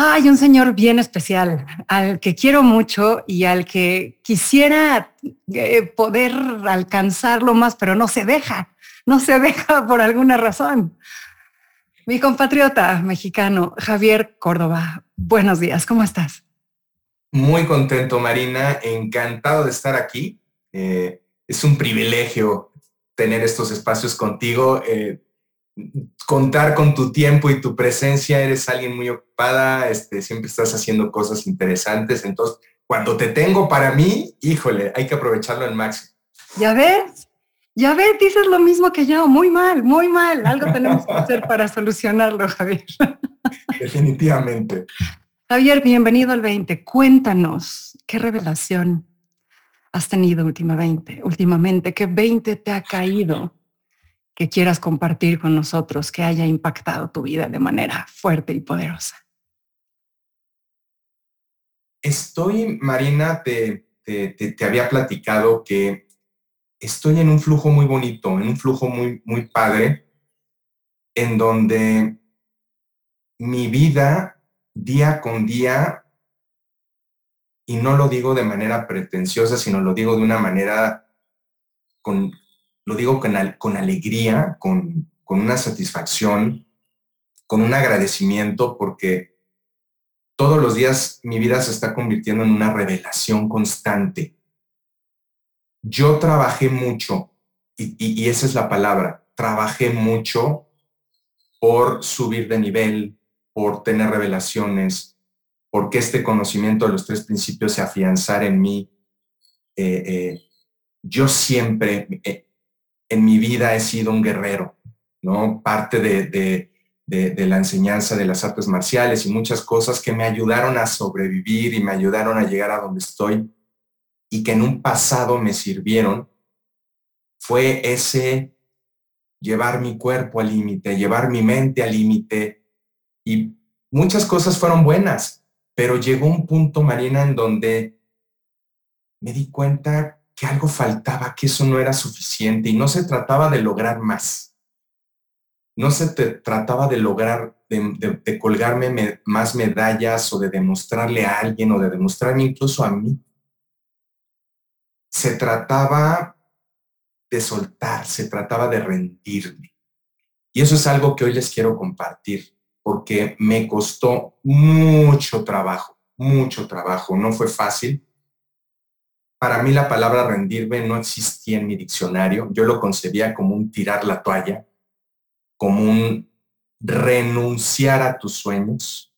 hay un señor bien especial al que quiero mucho y al que quisiera eh, poder alcanzarlo más, pero no se deja, no se deja por alguna razón. Mi compatriota mexicano, Javier Córdoba. Buenos días, ¿cómo estás? Muy contento, Marina, encantado de estar aquí. Eh, es un privilegio tener estos espacios contigo. Eh, contar con tu tiempo y tu presencia, eres alguien muy ocupada, este, siempre estás haciendo cosas interesantes, entonces cuando te tengo para mí, híjole, hay que aprovecharlo al máximo. Ya ves, ya ves, dices lo mismo que yo, muy mal, muy mal, algo tenemos que hacer para solucionarlo, Javier. Definitivamente. Javier, bienvenido al 20. Cuéntanos, ¿qué revelación has tenido últimamente? Últimamente, ¿qué 20 te ha caído? Que quieras compartir con nosotros que haya impactado tu vida de manera fuerte y poderosa. Estoy, Marina, te, te, había platicado que estoy en un flujo muy bonito, en un flujo muy, muy padre, en donde mi vida día con día, y no lo digo de manera pretenciosa, sino lo digo de una manera con, lo digo con, con alegría, con, con una satisfacción, con un agradecimiento, porque todos los días mi vida se está convirtiendo en una revelación constante. Yo trabajé mucho, y, y, esa es la palabra, trabajé mucho por subir de nivel, por tener revelaciones, porque este conocimiento de los tres principios se afianzara en mí. Eh, eh, yo siempre, eh, en mi vida he sido un guerrero, ¿no? Parte de, la enseñanza de las artes marciales y muchas cosas que me ayudaron a sobrevivir y me ayudaron a llegar a donde estoy y que en un pasado me sirvieron, fue ese llevar mi cuerpo al límite, llevar mi mente al límite y muchas cosas fueron buenas, pero llegó un punto, Marina, en donde me di cuenta que algo faltaba, que eso no era suficiente y no se trataba de lograr más. No se trataba de lograr, de, colgarme más medallas o de demostrarle a alguien o de demostrarme incluso a mí. Se trataba de soltar, se trataba de rendirme. Y eso es algo que hoy les quiero compartir, porque me costó mucho trabajo, mucho trabajo. No fue fácil, para mí la palabra rendirme no existía en mi diccionario. Yo lo concebía como un tirar la toalla, como un renunciar a tus sueños.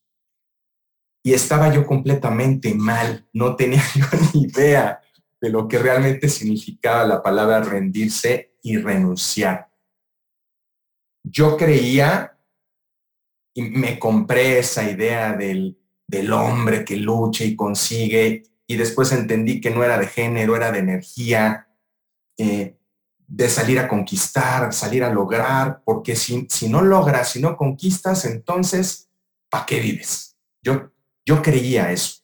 Y estaba yo completamente mal, no tenía yo ni idea de lo que realmente significaba la palabra rendirse y renunciar. Yo creía y me compré esa idea del, del hombre que lucha y consigue y después entendí que no era de género, era de energía, eh, de salir a conquistar, salir a lograr, porque si, si no logras, si no conquistas, entonces, ¿para qué vives? Yo, yo creía eso.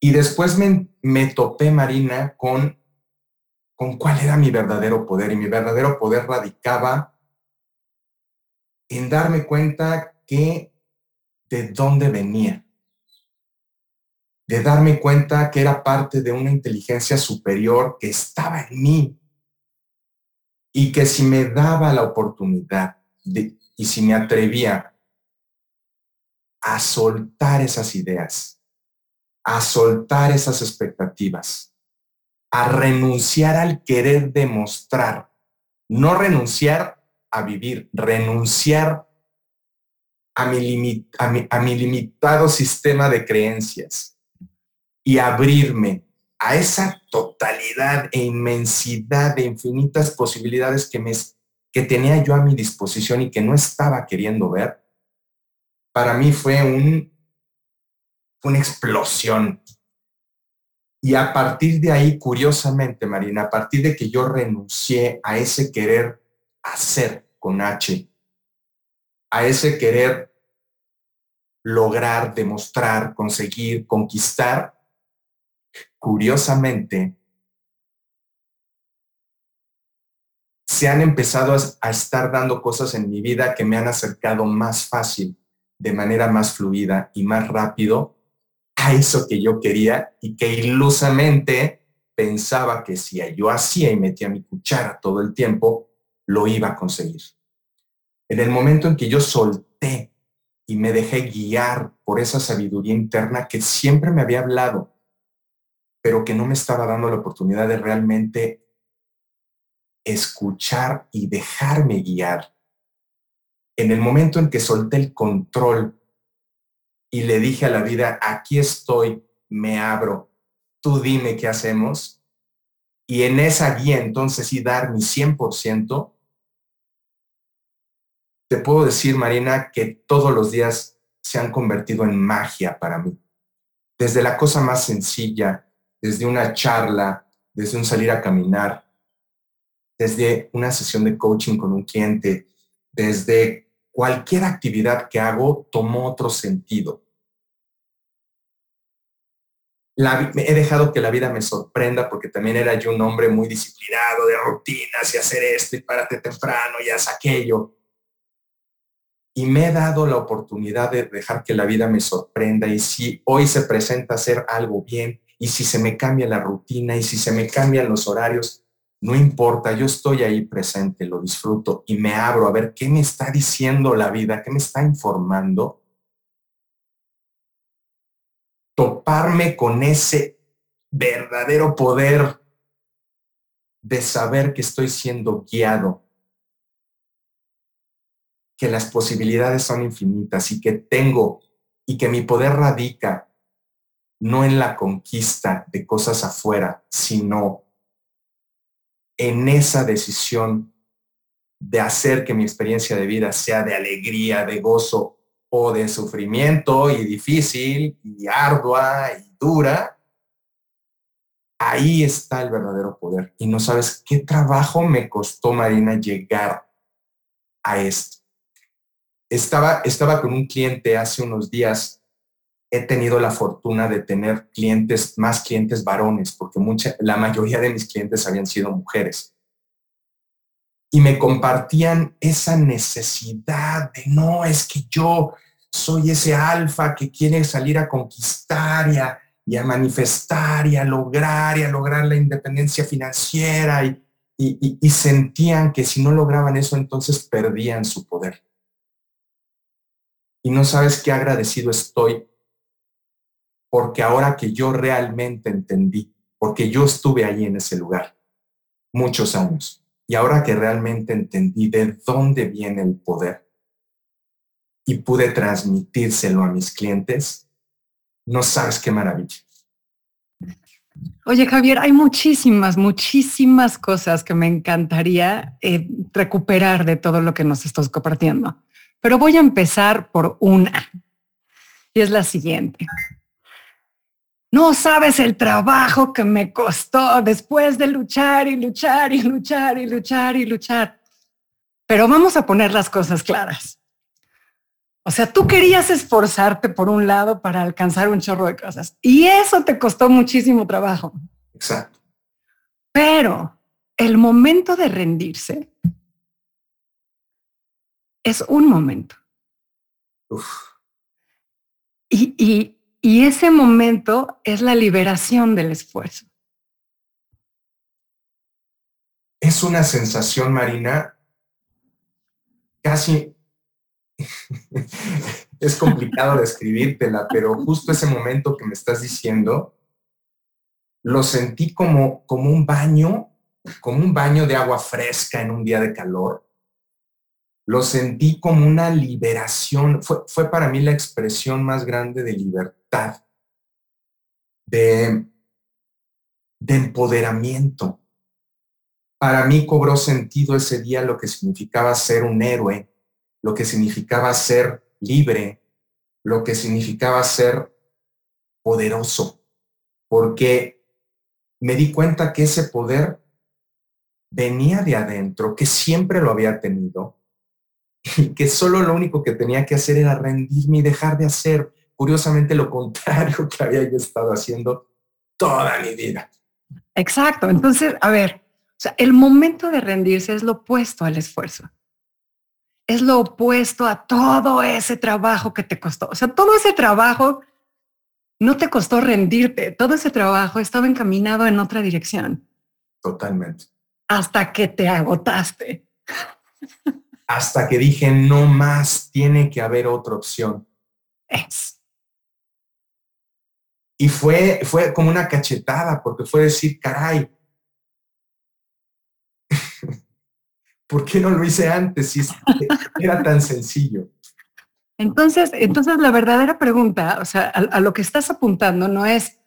Y después me, me topé, Marina, con, con cuál era mi verdadero poder. Y mi verdadero poder radicaba en darme cuenta que de dónde venía de darme cuenta que era parte de una inteligencia superior que estaba en mí. Y que si me daba la oportunidad y si me atrevía a soltar esas ideas, a soltar esas expectativas, a renunciar al querer demostrar, no renunciar a vivir, renunciar a mi, limitado sistema de creencias y abrirme a esa totalidad e inmensidad de infinitas posibilidades que, me, que tenía yo a mi disposición y que no estaba queriendo ver, para mí fue un, una explosión. Y a partir de ahí, curiosamente, Marina, a partir de que yo renuncié a ese querer hacer con H, a ese querer lograr, demostrar, conseguir, conquistar, curiosamente, se han empezado a, estar dando cosas en mi vida que me han acercado más fácil, de manera más fluida y más rápido a eso que yo quería y que ilusamente pensaba que si yo hacía y metía mi cuchara todo el tiempo, lo iba a conseguir. En el momento en que yo solté y me dejé guiar por esa sabiduría interna que siempre me había hablado, pero que no me estaba dando la oportunidad de realmente escuchar y dejarme guiar. En el momento en que solté el control y le dije a la vida, aquí estoy, me abro, tú dime qué hacemos, y en esa guía entonces sí dar mi 100%, te puedo decir, Marina, que todos los días se han convertido en magia para mí. Desde la cosa más sencilla, desde una charla, desde un salir a caminar, desde una sesión de coaching con un cliente, desde cualquier actividad que hago, tomó otro sentido. he dejado que la vida me sorprenda porque también era yo un hombre muy disciplinado de rutinas y hacer esto y párate temprano y haz aquello. Y me he dado la oportunidad de dejar que la vida me sorprenda y si hoy se presenta hacer algo bien y si se me cambia la rutina y si se me cambian los horarios, no importa, yo estoy ahí presente, lo disfruto y me abro a ver qué me está diciendo la vida, qué me está informando. Toparme con ese verdadero poder de saber que estoy siendo guiado, que las posibilidades son infinitas y que tengo y que mi poder radica no en la conquista de cosas afuera, sino en esa decisión de hacer que mi experiencia de vida sea de alegría, de gozo o de sufrimiento y difícil y ardua y dura, ahí está el verdadero poder. Y no sabes qué trabajo me costó, Marina, llegar a esto. Estaba, estaba con un cliente hace unos días he tenido la fortuna de tener clientes, más clientes varones, porque mucha, la mayoría de mis clientes habían sido mujeres. Y me compartían esa necesidad de, no, es que yo soy ese alfa que quiere salir a conquistar y a, y a manifestar y a lograr y a lograr la independencia financiera y, y, y sentían que si no lograban eso entonces perdían su poder. Y no sabes qué agradecido estoy porque ahora que yo realmente entendí, porque yo estuve allí en ese lugar muchos años, y ahora que realmente entendí de dónde viene el poder y pude transmitírselo a mis clientes, no sabes qué maravilla. Oye, Javier, hay muchísimas, muchísimas cosas que me encantaría eh, recuperar de todo lo que nos estás compartiendo. Pero voy a empezar por una. Y es la siguiente. No sabes el trabajo que me costó después de luchar y luchar y luchar y luchar y luchar. Pero vamos a poner las cosas claras. O sea, tú querías esforzarte por un lado para alcanzar un chorro de cosas y eso te costó muchísimo trabajo. Exacto. Pero el momento de rendirse es un momento. Y, y y ese momento es la liberación del esfuerzo. Es una sensación, Marina, casi es complicado describírtela, pero justo ese momento que me estás diciendo, lo sentí como, como un baño, como un baño de agua fresca en un día de calor. Lo sentí como una liberación. Fue, fue para mí la expresión más grande de libertad de, de empoderamiento. Para mí cobró sentido ese día lo que significaba ser un héroe, lo que significaba ser libre, lo que significaba ser poderoso, porque me di cuenta que ese poder venía de adentro, que siempre lo había tenido, y que solo lo único que tenía que hacer era rendirme y dejar de hacer, curiosamente, lo contrario que había yo estado haciendo toda mi vida. Exacto. Entonces, a ver, o sea, el momento de rendirse es lo opuesto al esfuerzo. Es lo opuesto a todo ese trabajo que te costó. O sea, todo ese trabajo no te costó rendirte. Todo ese trabajo estaba encaminado en otra dirección. Totalmente. Hasta que te agotaste. Hasta que dije, no más, tiene que haber otra opción. Es. Y fue, fue como una cachetada, porque fue decir, caray, ¿por qué no lo hice antes si era tan sencillo? Entonces, entonces la verdadera pregunta, o sea, a, lo que estás apuntando no es,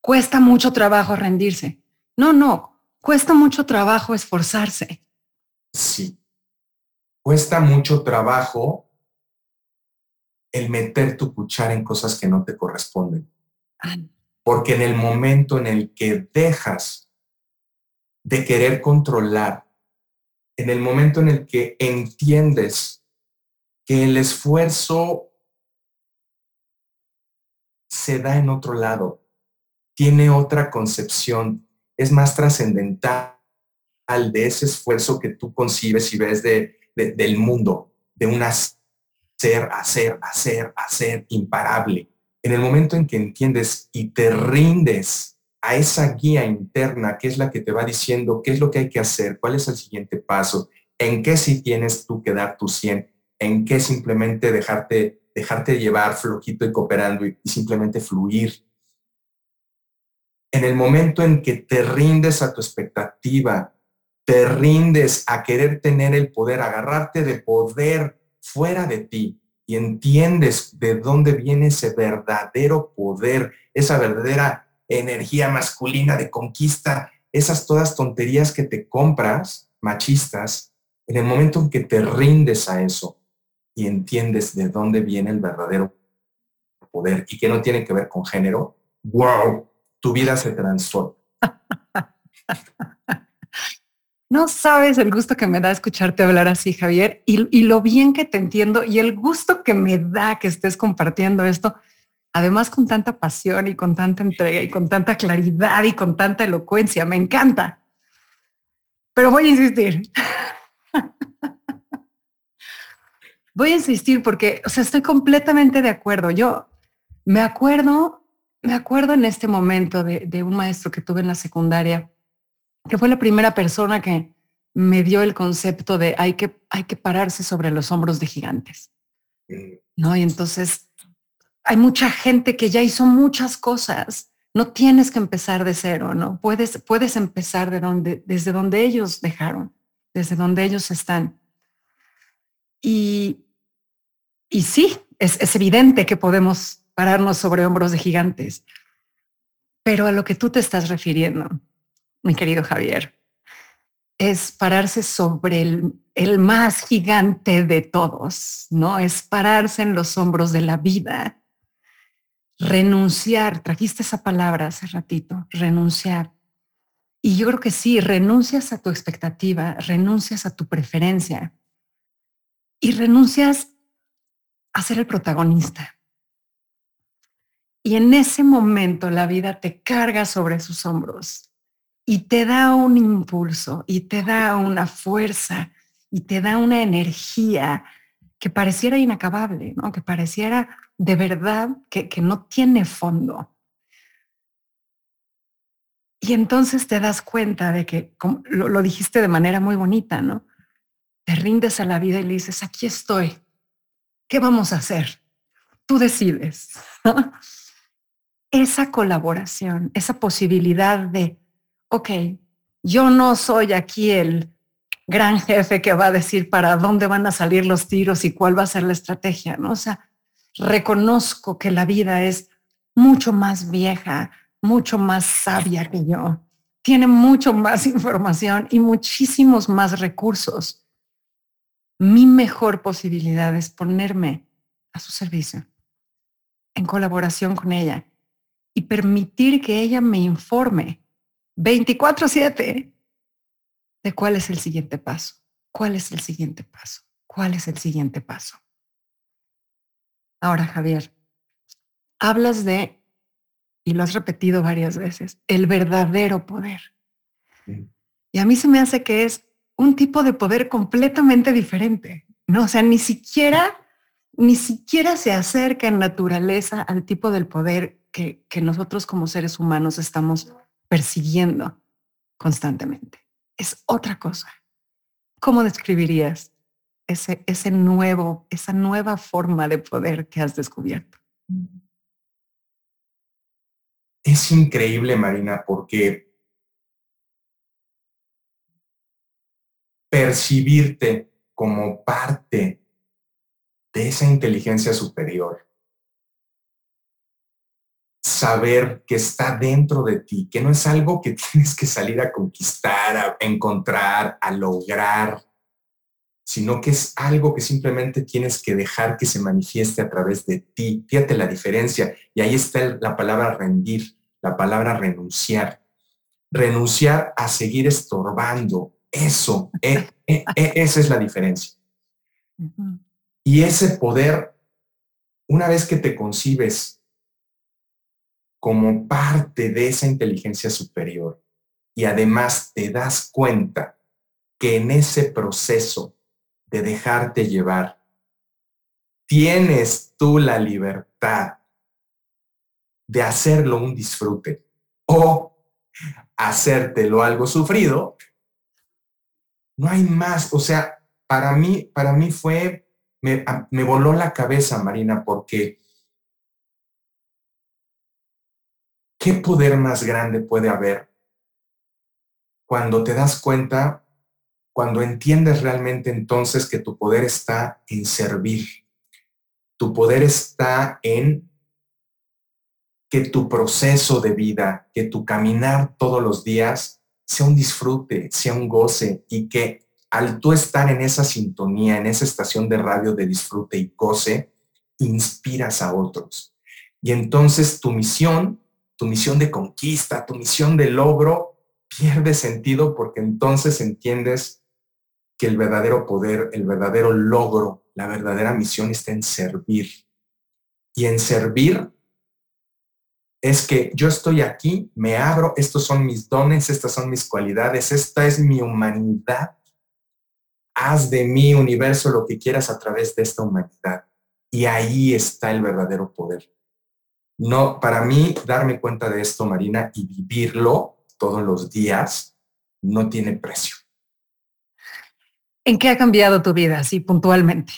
cuesta mucho trabajo rendirse. No, no, cuesta mucho trabajo esforzarse. Sí, cuesta mucho trabajo el meter tu cuchara en cosas que no te corresponden. Porque en el momento en el que dejas de querer controlar en el momento en el que entiendes que el esfuerzo se da en otro lado, tiene otra concepción, es más trascendental de ese esfuerzo que tú concibes y ves de, del mundo, de un hacer, hacer, hacer, hacer imparable. En el momento en que entiendes y te rindes a esa guía interna que es la que te va diciendo qué es lo que hay que hacer, cuál es el siguiente paso, en qué sí tienes tú que dar tu 100, en qué simplemente dejarte, dejarte llevar flojito y cooperando y, y simplemente fluir. En el momento en que te rindes a tu expectativa, te rindes a querer tener el poder, agarrarte de poder fuera de ti y entiendes de dónde viene ese verdadero poder, esa verdadera energía masculina de conquista, esas todas tonterías que te compras, machistas, en el momento en que te rindes a eso y entiendes de dónde viene el verdadero poder y que no tiene que ver con género, wow, tu vida se transforma. No sabes el gusto que me da escucharte hablar así, Javier, y, y, lo bien que te entiendo y el gusto que me da que estés compartiendo esto, además con tanta pasión y con tanta entrega y con tanta claridad y con tanta elocuencia. Me encanta. Pero voy a insistir. voy a insistir porque, o sea, estoy completamente de acuerdo. Yo me acuerdo, me acuerdo en este momento de, de un maestro que tuve en la secundaria, que fue la primera persona que me dio el concepto de hay que, hay que pararse sobre los hombros de gigantes. ¿No? Y entonces hay mucha gente que ya hizo muchas cosas. No tienes que empezar de cero, ¿no? Puedes, puedes empezar de donde, desde donde ellos dejaron, desde donde ellos están. Y, y sí, es, es evidente que podemos pararnos sobre hombros de gigantes. Pero a lo que tú te estás refiriendo, mi querido Javier, es pararse sobre el, más gigante de todos, ¿no? Es pararse en los hombros de la vida renunciar, trajiste esa palabra hace ratito, renunciar. Y yo creo que sí, renuncias a tu expectativa, renuncias a tu preferencia y renuncias a ser el protagonista. Y en ese momento la vida te carga sobre sus hombros y te da un impulso y te da una fuerza y te da una energía que pareciera inacabable, ¿no? que pareciera de verdad que, no tiene fondo. Y entonces te das cuenta de que, como lo, lo, dijiste de manera muy bonita, ¿no? Te rindes a la vida y le dices, aquí estoy. ¿Qué vamos a hacer? Tú decides. Esa colaboración, esa posibilidad de, ok, yo no soy aquí el gran jefe que va a decir para dónde van a salir los tiros y cuál va a ser la estrategia, ¿no? O sea, reconozco que la vida es mucho más vieja, mucho más sabia que yo. Tiene mucho más información y muchísimos más recursos. Mi mejor posibilidad es ponerme a su servicio en colaboración con ella y permitir que ella me informe 24/7 de cuál es el siguiente paso, cuál es el siguiente paso, cuál es el siguiente paso. Ahora, Javier, hablas de, y lo has repetido varias veces, el verdadero poder. Y a mí se me hace que es un tipo de poder completamente diferente, ¿no? O sea, ni siquiera, ni siquiera se acerca en naturaleza al tipo del poder que, que nosotros como seres humanos estamos persiguiendo constantemente. Es otra cosa. ¿Cómo describirías ese, ese nuevo, esa nueva forma de poder que has descubierto? Es increíble, Marina, porque percibirte como parte de esa inteligencia superior, saber que está dentro de ti, que no es algo que tienes que salir a conquistar, a encontrar, a lograr, sino que es algo que simplemente tienes que dejar que se manifieste a través de ti. Fíjate la diferencia. Y ahí está la palabra rendir, la palabra renunciar. Renunciar a seguir estorbando, eso, e, e, e, esa es la diferencia. Y ese poder, una vez que te concibes como parte de esa inteligencia superior y además te das cuenta que en ese proceso de dejarte llevar, tienes tú la libertad de hacerlo un disfrute o hacértelo algo sufrido, no hay más. O sea, para mí, para mí fue, me, me voló la cabeza, Marina, porque ¿qué poder más grande puede haber cuando te das cuenta, cuando entiendes realmente entonces que tu poder está en servir? Tu poder está en que tu proceso de vida, que tu caminar todos los días sea un disfrute, sea un goce y que al tú estar en esa sintonía, en esa estación de radio de disfrute y goce, inspiras a otros. Y entonces tu misión, tu misión de conquista, tu misión de logro, pierde sentido porque entonces entiendes que el verdadero poder, el verdadero logro, la verdadera misión está en servir. Y en servir es que yo estoy aquí, me abro, estos son mis dones, estas son mis cualidades, esta es mi humanidad. Haz de mi universo lo que quieras a través de esta humanidad. Y ahí está el verdadero poder. No, para mí, darme cuenta de esto, Marina, y vivirlo todos los días, no tiene precio. ¿En qué ha cambiado tu vida, así puntualmente?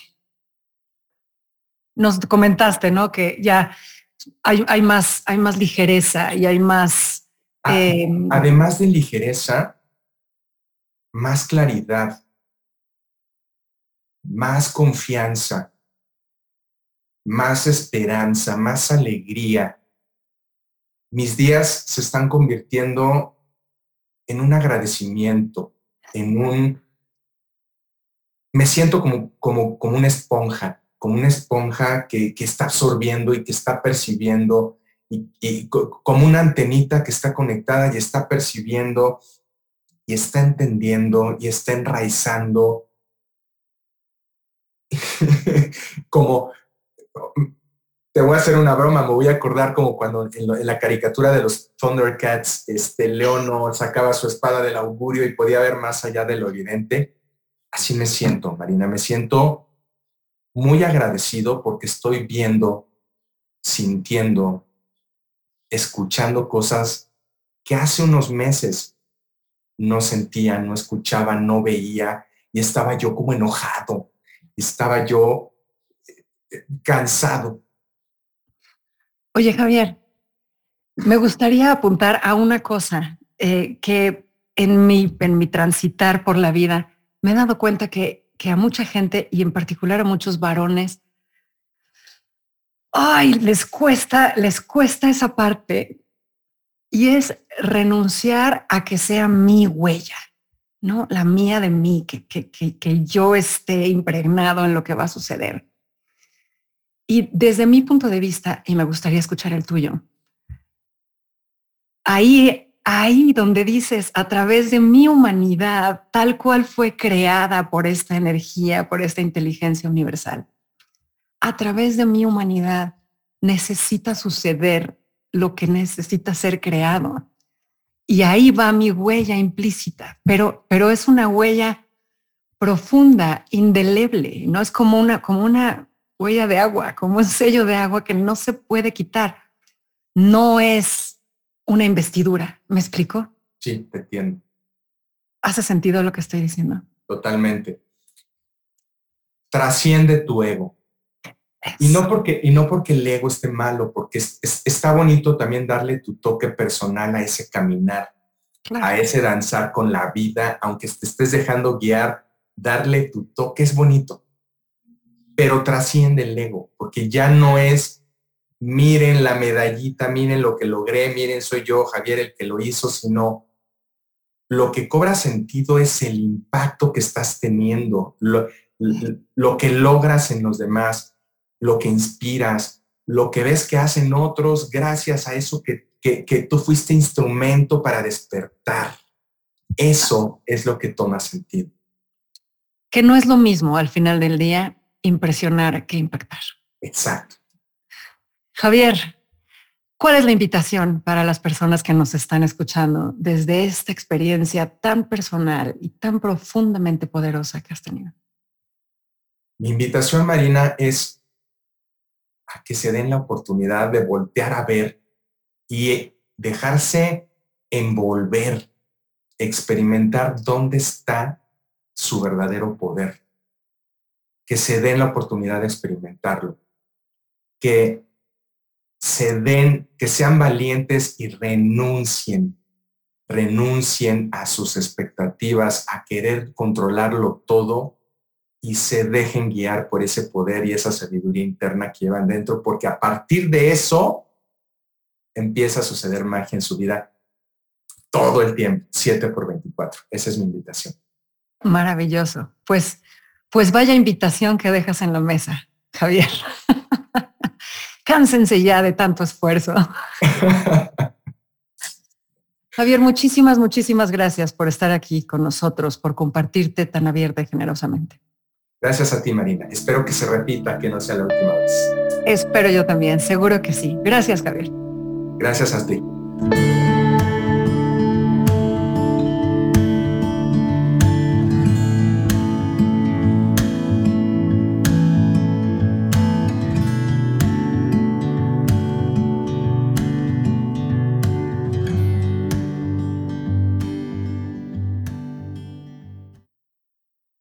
Nos comentaste, ¿no? Que ya hay, más, hay más ligereza y hay más... Em, además de ligereza, más claridad, más confianza, más esperanza, más alegría. Mis días se están convirtiendo en un agradecimiento, en un... Me siento como, como, como una esponja como una esponja que, está absorbiendo y que está percibiendo, y, como una antenita que está conectada y está percibiendo y está entendiendo y está enraizando. como, te voy a hacer una broma, me voy a acordar como cuando en, la caricatura de los Thundercats, este Leono sacaba su espada del augurio y podía ver más allá de lo evidente. Así me siento, Marina, me siento muy agradecido porque estoy viendo, sintiendo, escuchando cosas que hace unos meses no sentía, no escuchaba, no veía y estaba yo como enojado, estaba yo cansado. Oye, Javier, me gustaría apuntar a una cosa eh, que en mi, en mi transitar por la vida me he dado cuenta que que a mucha gente y en particular a muchos varones, ay, les cuesta, les cuesta esa parte y es renunciar a que sea mi huella, ¿no? La mía de mí, que, que, que, que yo esté impregnado en lo que va a suceder. Y desde mi punto de vista, y me gustaría escuchar el tuyo, ahí, ahí donde dices, a través de mi humanidad, tal cual fue creada por esta energía, por esta inteligencia universal, a través de mi humanidad necesita suceder lo que necesita ser creado. Y ahí va mi huella implícita, pero, pero es una huella profunda, indeleble, no es como una, como una huella de agua, como un sello de agua que no se puede quitar. No es una investidura, ¿me explico? Sí, te entiendo. ¿Hace sentido lo que estoy diciendo? Totalmente. Trasciende tu ego. Y no, porque, y no porque el ego esté malo, porque está bonito también darle tu toque personal a ese caminar, a ese danzar con la vida, aunque te estés dejando guiar, darle tu toque es bonito, pero trasciende el ego, porque ya no es, miren la medallita, miren lo que logré, miren, soy yo, Javier, el que lo hizo, sino lo que cobra sentido es el impacto que estás teniendo, lo, lo que logras en los demás lo que inspiras, lo que ves que hacen otros gracias a eso que, que, tú fuiste instrumento para despertar. Eso es lo que toma sentido. Que no es lo mismo al final del día impresionar que impactar. Exacto. Javier, ¿cuál es la invitación para las personas que nos están escuchando desde esta experiencia tan personal y tan profundamente poderosa que has tenido? Mi invitación, Marina, es que se den la oportunidad de voltear a ver y dejarse envolver, experimentar dónde está su verdadero poder. Que se den la oportunidad de experimentarlo. Que se den, que sean valientes y renuncien, renuncien a sus expectativas, a querer controlarlo todo y se dejen guiar por ese poder y esa sabiduría interna que llevan dentro, porque a partir de eso empieza a suceder magia en su vida todo el tiempo, 7 por 24. Esa es mi invitación. Maravilloso. Pues, pues vaya invitación que dejas en la mesa, Javier. Cánsense ya de tanto esfuerzo. Javier, muchísimas, muchísimas gracias por estar aquí con nosotros, por compartirte tan abierta y generosamente. Gracias a ti, Marina. Espero que se repita, que no sea la última vez. Espero yo también, seguro que sí. Gracias, Javier. Gracias a ti.